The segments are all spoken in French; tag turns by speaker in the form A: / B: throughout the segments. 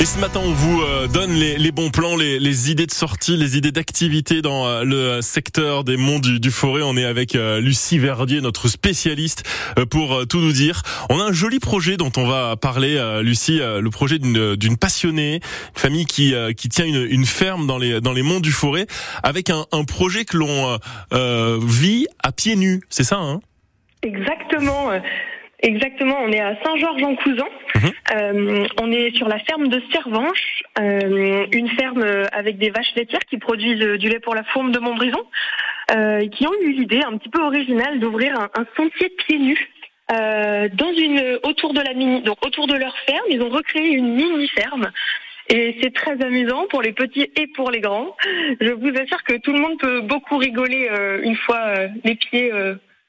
A: Et ce matin, on vous euh, donne les, bons plans, les, idées de sortie, les idées d'activité dans euh, le secteur des monts du, Forêt. On est avec euh, Lucie Verdier, notre spécialiste, pour tout nous dire. On a un joli projet dont on va parler, Lucie, le projet d'une passionnée, une famille qui, qui tient une, ferme dans les, dans les monts du Forêt, avec un, projet que l'on vit à pieds nus. C'est ça, hein?
B: Exactement. Exactement, on est à Saint-Georges-en-Cousin. Euh, on est sur la ferme de Servanche, euh, une ferme avec des vaches laitières qui produisent du lait pour la fourme de Montbrison, euh, qui ont eu l'idée un petit peu originale d'ouvrir un, sentier pieds nus. Euh, autour de la autour de leur ferme, ils ont recréé une mini ferme et c'est très amusant pour les petits et pour les grands. Je vous assure que tout le monde peut beaucoup rigoler euh, une fois les pieds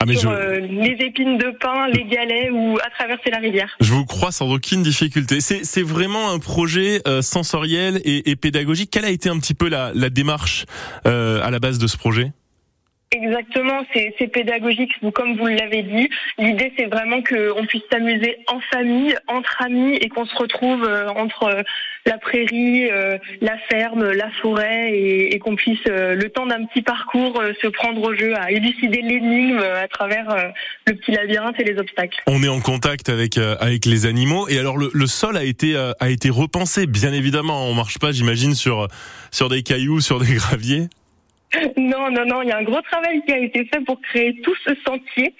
B: ah, sur euh, les épines de pain, les galets ou à traverser la rivière.
A: Je vous crois sans aucune difficulté. C'est vraiment un projet euh, sensoriel et, pédagogique. Quelle a été un petit peu la, démarche euh, à la base de ce projet?
B: Exactement, c'est pédagogique, comme vous l'avez dit. L'idée, c'est vraiment qu'on puisse s'amuser en famille, entre amis, et qu'on se retrouve euh, entre euh, la prairie, euh, la ferme, la forêt, et, qu'on puisse, le temps d'un petit parcours, se prendre au jeu à élucider l'énigme à travers le petit labyrinthe et les obstacles.
A: On est en contact avec avec les animaux, et alors le, le sol a été a été repensé, bien évidemment. On marche pas, j'imagine, sur sur des cailloux, sur des graviers.
B: Non, non, non, il y a un gros travail qui a été fait pour créer tout ce sentier.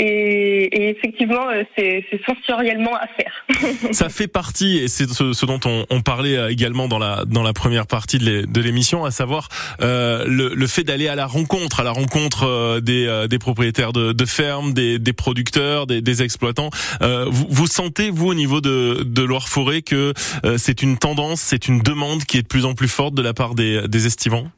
B: Et, effectivement, euh, c'est sensoriellement à faire.
A: Ça fait partie, et c'est ce, dont on, parlait euh, également dans la dans la première partie de l'émission, à savoir euh, le, fait d'aller à la rencontre, à la rencontre des, des propriétaires de, de fermes, des, des producteurs, des, des exploitants. vous, vous, sentez vous au niveau de, de Loire-Forêt que c'est une tendance, c'est une demande qui est de plus en plus forte de la part des, des estivants?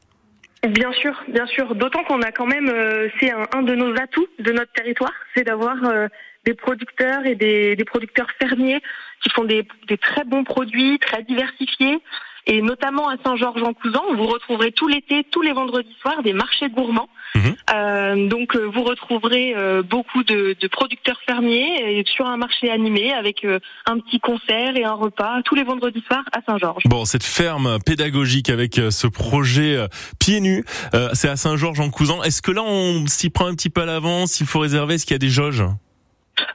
B: Bien sûr, bien sûr. D'autant qu'on a quand même, euh, c'est un, de nos atouts de notre territoire, c'est d'avoir euh, des producteurs et des, producteurs fermiers qui font des, très bons produits, très diversifiés. Et notamment à Saint-Georges-en-Cousan, vous retrouverez tout l'été, tous les vendredis soirs, des marchés gourmands. Mhm. Euh, donc euh, vous retrouverez euh, beaucoup de, de, producteurs fermiers et sur un marché animé avec euh, un petit concert et un repas tous les vendredis soirs à Saint-Georges.
A: Bon, cette ferme pédagogique avec ce projet pieds nus, c'est à Saint-Georges-en-Cousan. Est-ce que là on s'y prend un petit peu à l'avance Il faut réserver Est-ce qu'il y a des jauges?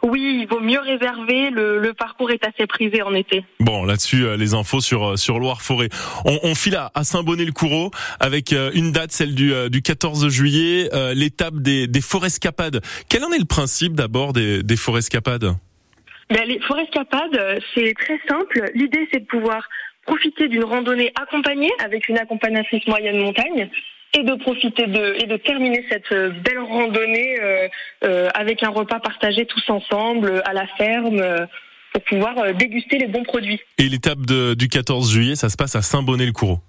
B: Oui, il vaut mieux réserver. Le, parcours est assez prisé en été.
A: Bon, là-dessus, euh, les infos sur euh, sur Loire-Forêt. On, file à, Saint-Bonnet-le-Coureau avec euh, une date, celle du, du 14 juillet, l'étape des, des forêts-escapades. Quel en est le principe d'abord des, des forêts-escapades
B: ben, Les forêts-escapades, c'est très simple. L'idée, c'est de pouvoir profiter d'une randonnée accompagnée avec une accompagnatrice moyenne montagne et de profiter de et de terminer cette euh, belle randonnée euh, euh, avec un repas partagé tous ensemble à la ferme pour pouvoir déguster les bons produits.
A: Et l'étape du 14 juillet, ça se passe à Saint-Bonnet-le-Coureau.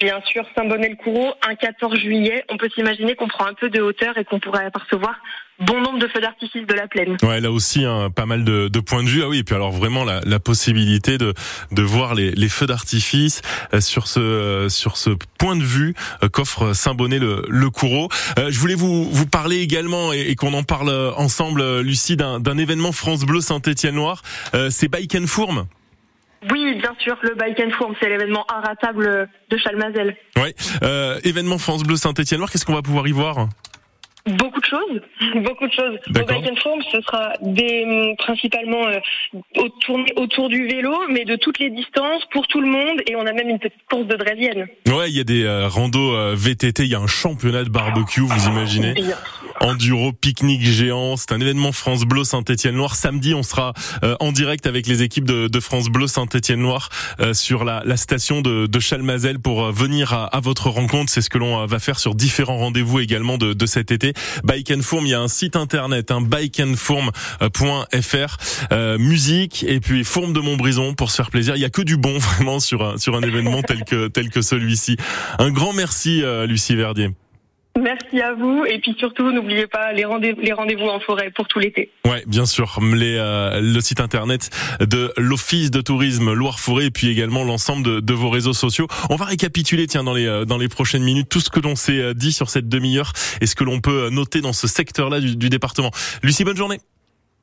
B: Bien sûr, Saint-Bonnet-le-Coureau, un 14 juillet, on peut s'imaginer qu'on prend un peu de hauteur et qu'on pourrait apercevoir bon nombre de feux d'artifice de la plaine.
A: Ouais, là aussi, hein, pas mal de, de, points de vue. Ah oui, et puis alors vraiment la, la possibilité de, de voir les, les feux d'artifice euh, sur ce euh, sur ce point de vue euh, qu'offre Saint-Bonnet le, le Coureau. je voulais vous vous parler également et, et qu'on en parle ensemble, Lucie, d'un événement France Bleu Saint-Étienne-Noir. C'est Bike and Fourme.
B: Oui, bien sûr, le Bike and Forum, c'est l'événement inratable de Chalmazel.
A: Oui, euh, événement France Bleu Saint-Étienne-Noir, qu'est-ce qu'on va pouvoir y voir?
B: Beaucoup de choses, beaucoup de choses. Au Bike and ce sera des, principalement euh, autour, autour du vélo, mais de toutes les distances, pour tout le monde, et on a même une petite course de draisienne.
A: Ouais, il y a des euh, randos euh, VTT, il y a un championnat de barbecue, vous imaginez Enduro, pique-nique géant, c'est un événement France Bleu Saint-Étienne-Noir. Samedi, on sera euh, en direct avec les équipes de, France Bleu Saint-Étienne-Noir sur la, station de, Chalmazel pour venir à, votre rencontre. C'est ce que l'on va faire sur différents rendez-vous également de, cet été. Bike and Fourm, il y a un site internet, un hein, euh, musique et puis Fourme de Montbrison pour se faire plaisir. Il y a que du bon vraiment sur un, événement tel que tel que celui-ci. Un grand merci euh, Lucie Verdier.
B: Merci à vous et puis surtout n'oubliez pas les rendez-vous les rendez-vous en forêt pour tout l'été.
A: Ouais, bien sûr, les, euh, le site internet de l'Office de tourisme Loire-Forêt et puis également l'ensemble de, vos réseaux sociaux. On va récapituler tiens dans les euh, dans les prochaines minutes tout ce que l'on s'est euh, dit sur cette demi-heure et ce que l'on peut noter dans ce secteur-là du, du département. Lucie, bonne journée.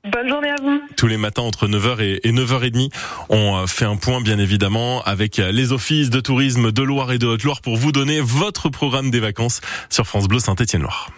B: Bonne journée à vous.
A: Tous les matins entre 9h et 9h30, on fait un point bien évidemment avec les offices de tourisme de Loire et de Haute-Loire pour vous donner votre programme des vacances sur France Bleu Saint-Étienne-Loire.